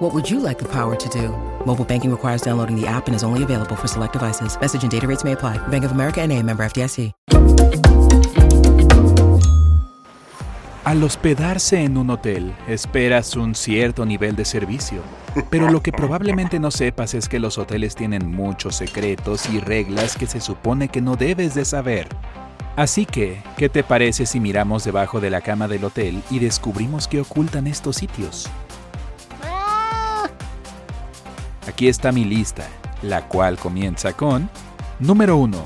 What would you like the power to do? Mobile banking requires downloading the app and is only available for select devices. Message and data rates may apply. Bank of America and a member FDIC. Al hospedarse en un hotel, esperas un cierto nivel de servicio. Pero lo que probablemente no sepas es que los hoteles tienen muchos secretos y reglas que se supone que no debes de saber. Así que, ¿qué te parece si miramos debajo de la cama del hotel y descubrimos qué ocultan estos sitios? Aquí está mi lista, la cual comienza con Número 1.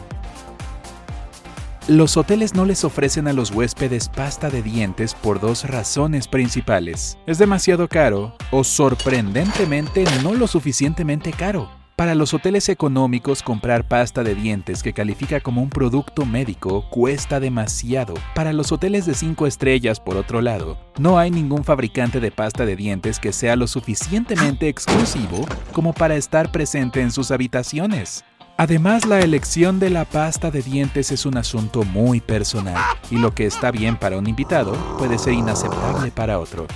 Los hoteles no les ofrecen a los huéspedes pasta de dientes por dos razones principales. Es demasiado caro o sorprendentemente no lo suficientemente caro. Para los hoteles económicos comprar pasta de dientes que califica como un producto médico cuesta demasiado. Para los hoteles de 5 estrellas, por otro lado, no hay ningún fabricante de pasta de dientes que sea lo suficientemente exclusivo como para estar presente en sus habitaciones. Además, la elección de la pasta de dientes es un asunto muy personal y lo que está bien para un invitado puede ser inaceptable para otro.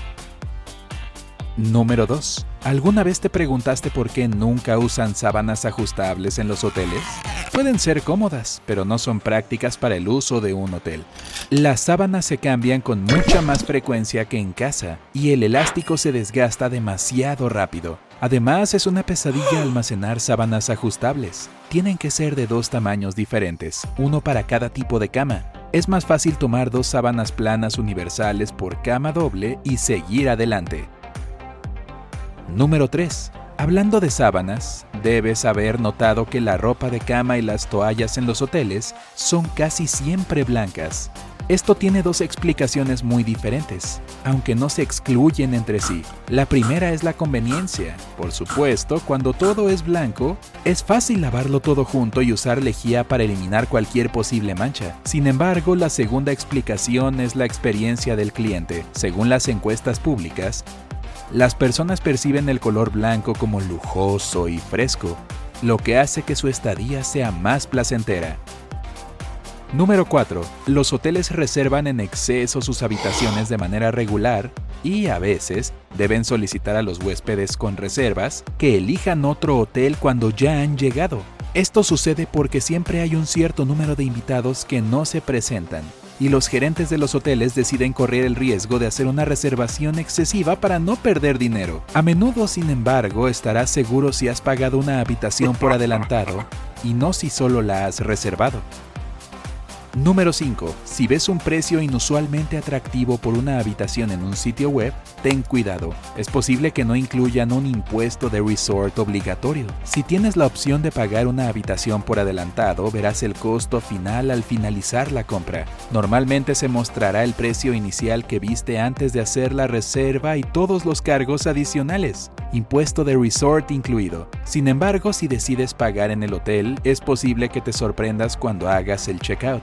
Número 2. ¿Alguna vez te preguntaste por qué nunca usan sábanas ajustables en los hoteles? Pueden ser cómodas, pero no son prácticas para el uso de un hotel. Las sábanas se cambian con mucha más frecuencia que en casa y el elástico se desgasta demasiado rápido. Además, es una pesadilla almacenar sábanas ajustables. Tienen que ser de dos tamaños diferentes, uno para cada tipo de cama. Es más fácil tomar dos sábanas planas universales por cama doble y seguir adelante. Número 3. Hablando de sábanas, debes haber notado que la ropa de cama y las toallas en los hoteles son casi siempre blancas. Esto tiene dos explicaciones muy diferentes, aunque no se excluyen entre sí. La primera es la conveniencia. Por supuesto, cuando todo es blanco, es fácil lavarlo todo junto y usar lejía para eliminar cualquier posible mancha. Sin embargo, la segunda explicación es la experiencia del cliente. Según las encuestas públicas, las personas perciben el color blanco como lujoso y fresco, lo que hace que su estadía sea más placentera. Número 4. Los hoteles reservan en exceso sus habitaciones de manera regular y a veces deben solicitar a los huéspedes con reservas que elijan otro hotel cuando ya han llegado. Esto sucede porque siempre hay un cierto número de invitados que no se presentan y los gerentes de los hoteles deciden correr el riesgo de hacer una reservación excesiva para no perder dinero. A menudo, sin embargo, estarás seguro si has pagado una habitación por adelantado y no si solo la has reservado. Número 5. Si ves un precio inusualmente atractivo por una habitación en un sitio web, ten cuidado. Es posible que no incluyan un impuesto de resort obligatorio. Si tienes la opción de pagar una habitación por adelantado, verás el costo final al finalizar la compra. Normalmente se mostrará el precio inicial que viste antes de hacer la reserva y todos los cargos adicionales impuesto de resort incluido. Sin embargo, si decides pagar en el hotel, es posible que te sorprendas cuando hagas el checkout,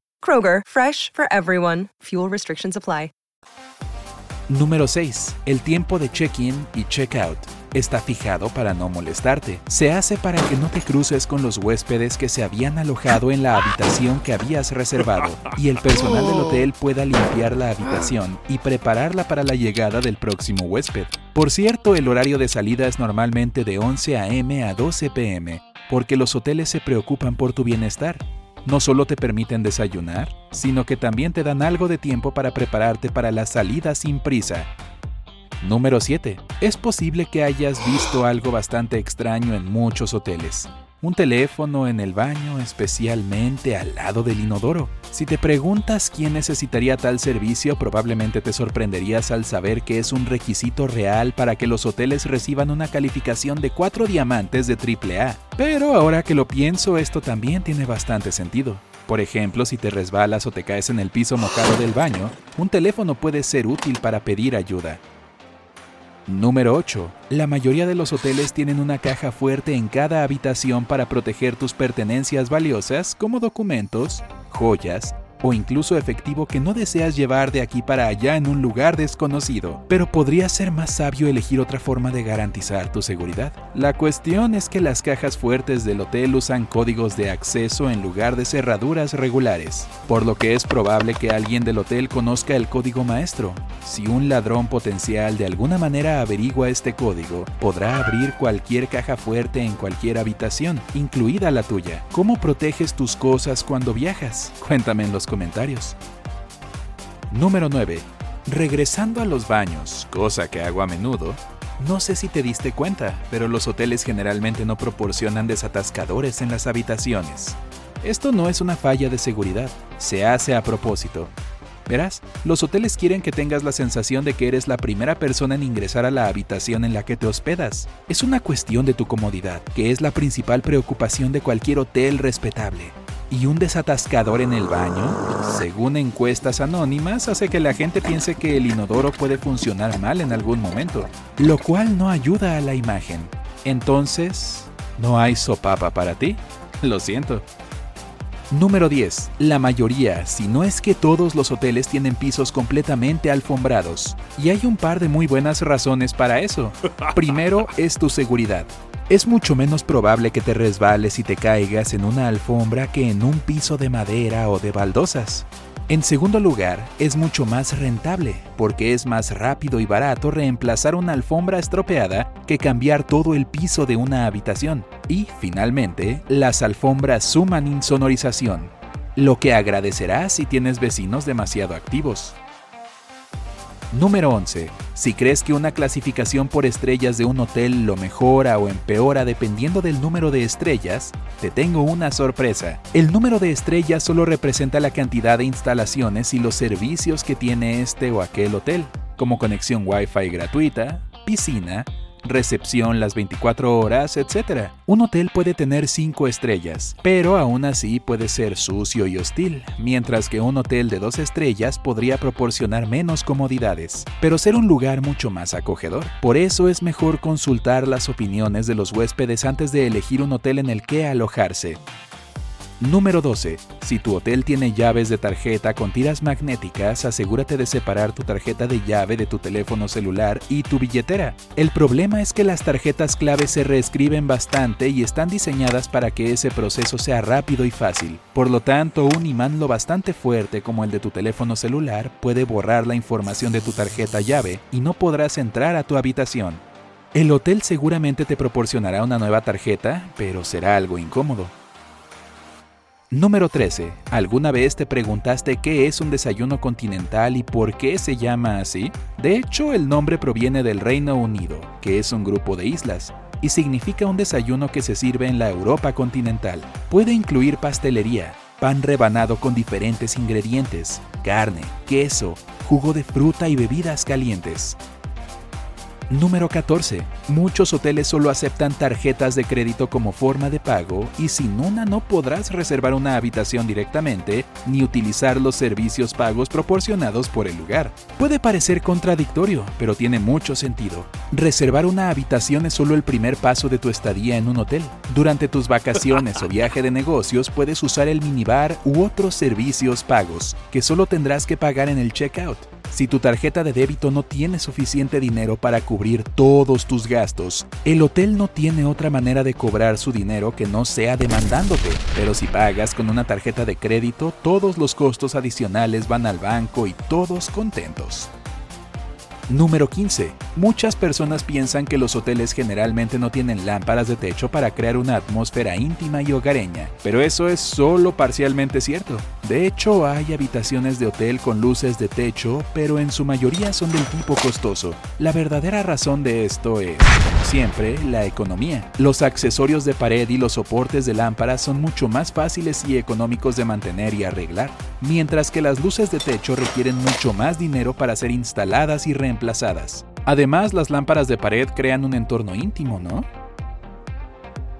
Kroger, fresh for everyone. Fuel restrictions apply. Número 6. El tiempo de check-in y check-out está fijado para no molestarte. Se hace para que no te cruces con los huéspedes que se habían alojado en la habitación que habías reservado y el personal del hotel pueda limpiar la habitación y prepararla para la llegada del próximo huésped. Por cierto, el horario de salida es normalmente de 11 a.m. a 12 p.m., porque los hoteles se preocupan por tu bienestar no solo te permiten desayunar, sino que también te dan algo de tiempo para prepararte para la salida sin prisa. Número 7. Es posible que hayas visto algo bastante extraño en muchos hoteles. Un teléfono en el baño, especialmente al lado del inodoro. Si te preguntas quién necesitaría tal servicio, probablemente te sorprenderías al saber que es un requisito real para que los hoteles reciban una calificación de 4 diamantes de AAA. Pero ahora que lo pienso, esto también tiene bastante sentido. Por ejemplo, si te resbalas o te caes en el piso mojado del baño, un teléfono puede ser útil para pedir ayuda. Número 8. La mayoría de los hoteles tienen una caja fuerte en cada habitación para proteger tus pertenencias valiosas como documentos, joyas, o incluso efectivo que no deseas llevar de aquí para allá en un lugar desconocido, pero podría ser más sabio elegir otra forma de garantizar tu seguridad. La cuestión es que las cajas fuertes del hotel usan códigos de acceso en lugar de cerraduras regulares, por lo que es probable que alguien del hotel conozca el código maestro. Si un ladrón potencial de alguna manera averigua este código, podrá abrir cualquier caja fuerte en cualquier habitación, incluida la tuya. ¿Cómo proteges tus cosas cuando viajas? Cuéntame en los comentarios. Número 9. Regresando a los baños, cosa que hago a menudo, no sé si te diste cuenta, pero los hoteles generalmente no proporcionan desatascadores en las habitaciones. Esto no es una falla de seguridad, se hace a propósito. Verás, los hoteles quieren que tengas la sensación de que eres la primera persona en ingresar a la habitación en la que te hospedas. Es una cuestión de tu comodidad, que es la principal preocupación de cualquier hotel respetable y un desatascador en el baño, según encuestas anónimas, hace que la gente piense que el inodoro puede funcionar mal en algún momento, lo cual no ayuda a la imagen. Entonces, ¿no hay sopapa para ti? Lo siento. Número 10. La mayoría, si no es que todos los hoteles tienen pisos completamente alfombrados. Y hay un par de muy buenas razones para eso. Primero es tu seguridad es mucho menos probable que te resbales y te caigas en una alfombra que en un piso de madera o de baldosas. En segundo lugar, es mucho más rentable, porque es más rápido y barato reemplazar una alfombra estropeada que cambiar todo el piso de una habitación. Y, finalmente, las alfombras suman insonorización, lo que agradecerás si tienes vecinos demasiado activos. Número 11. Si crees que una clasificación por estrellas de un hotel lo mejora o empeora dependiendo del número de estrellas, te tengo una sorpresa. El número de estrellas solo representa la cantidad de instalaciones y los servicios que tiene este o aquel hotel, como conexión Wi-Fi gratuita, piscina, recepción las 24 horas, etc. Un hotel puede tener 5 estrellas, pero aún así puede ser sucio y hostil, mientras que un hotel de 2 estrellas podría proporcionar menos comodidades, pero ser un lugar mucho más acogedor. Por eso es mejor consultar las opiniones de los huéspedes antes de elegir un hotel en el que alojarse. Número 12. Si tu hotel tiene llaves de tarjeta con tiras magnéticas, asegúrate de separar tu tarjeta de llave de tu teléfono celular y tu billetera. El problema es que las tarjetas clave se reescriben bastante y están diseñadas para que ese proceso sea rápido y fácil. Por lo tanto, un imán lo bastante fuerte como el de tu teléfono celular puede borrar la información de tu tarjeta llave y no podrás entrar a tu habitación. El hotel seguramente te proporcionará una nueva tarjeta, pero será algo incómodo. Número 13. ¿Alguna vez te preguntaste qué es un desayuno continental y por qué se llama así? De hecho, el nombre proviene del Reino Unido, que es un grupo de islas, y significa un desayuno que se sirve en la Europa continental. Puede incluir pastelería, pan rebanado con diferentes ingredientes, carne, queso, jugo de fruta y bebidas calientes. Número 14. Muchos hoteles solo aceptan tarjetas de crédito como forma de pago y sin una no podrás reservar una habitación directamente ni utilizar los servicios pagos proporcionados por el lugar. Puede parecer contradictorio, pero tiene mucho sentido. Reservar una habitación es solo el primer paso de tu estadía en un hotel. Durante tus vacaciones o viaje de negocios puedes usar el minibar u otros servicios pagos que solo tendrás que pagar en el checkout. Si tu tarjeta de débito no tiene suficiente dinero para cubrir todos tus gastos, el hotel no tiene otra manera de cobrar su dinero que no sea demandándote. Pero si pagas con una tarjeta de crédito, todos los costos adicionales van al banco y todos contentos. Número 15. Muchas personas piensan que los hoteles generalmente no tienen lámparas de techo para crear una atmósfera íntima y hogareña, pero eso es solo parcialmente cierto. De hecho, hay habitaciones de hotel con luces de techo, pero en su mayoría son del tipo costoso. La verdadera razón de esto es, siempre, la economía. Los accesorios de pared y los soportes de lámparas son mucho más fáciles y económicos de mantener y arreglar, mientras que las luces de techo requieren mucho más dinero para ser instaladas y Además, las lámparas de pared crean un entorno íntimo, ¿no?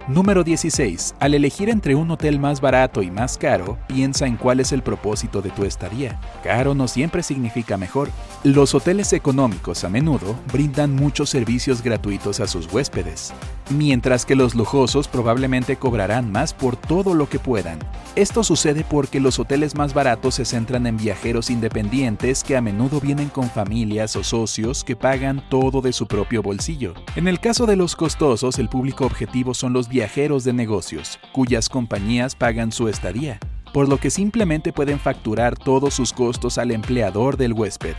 Número 16. Al elegir entre un hotel más barato y más caro, piensa en cuál es el propósito de tu estadía. Caro no siempre significa mejor. Los hoteles económicos a menudo brindan muchos servicios gratuitos a sus huéspedes, mientras que los lujosos probablemente cobrarán más por todo lo que puedan. Esto sucede porque los hoteles más baratos se centran en viajeros independientes que a menudo vienen con familias o socios que pagan todo de su propio bolsillo. En el caso de los costosos, el público objetivo son los viajeros de negocios, cuyas compañías pagan su estadía, por lo que simplemente pueden facturar todos sus costos al empleador del huésped.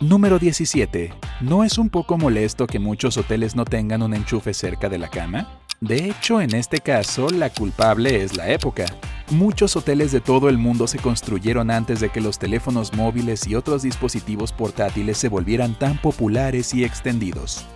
Número 17. ¿No es un poco molesto que muchos hoteles no tengan un enchufe cerca de la cama? De hecho, en este caso, la culpable es la época. Muchos hoteles de todo el mundo se construyeron antes de que los teléfonos móviles y otros dispositivos portátiles se volvieran tan populares y extendidos.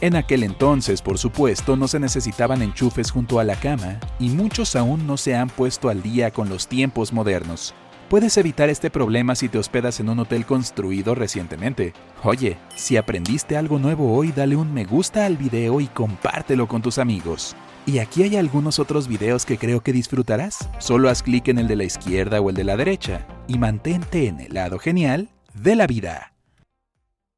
En aquel entonces, por supuesto, no se necesitaban enchufes junto a la cama, y muchos aún no se han puesto al día con los tiempos modernos. Puedes evitar este problema si te hospedas en un hotel construido recientemente. Oye, si aprendiste algo nuevo hoy, dale un me gusta al video y compártelo con tus amigos. Y aquí hay algunos otros videos que creo que disfrutarás. Solo haz clic en el de la izquierda o el de la derecha y mantente en el lado genial de la vida.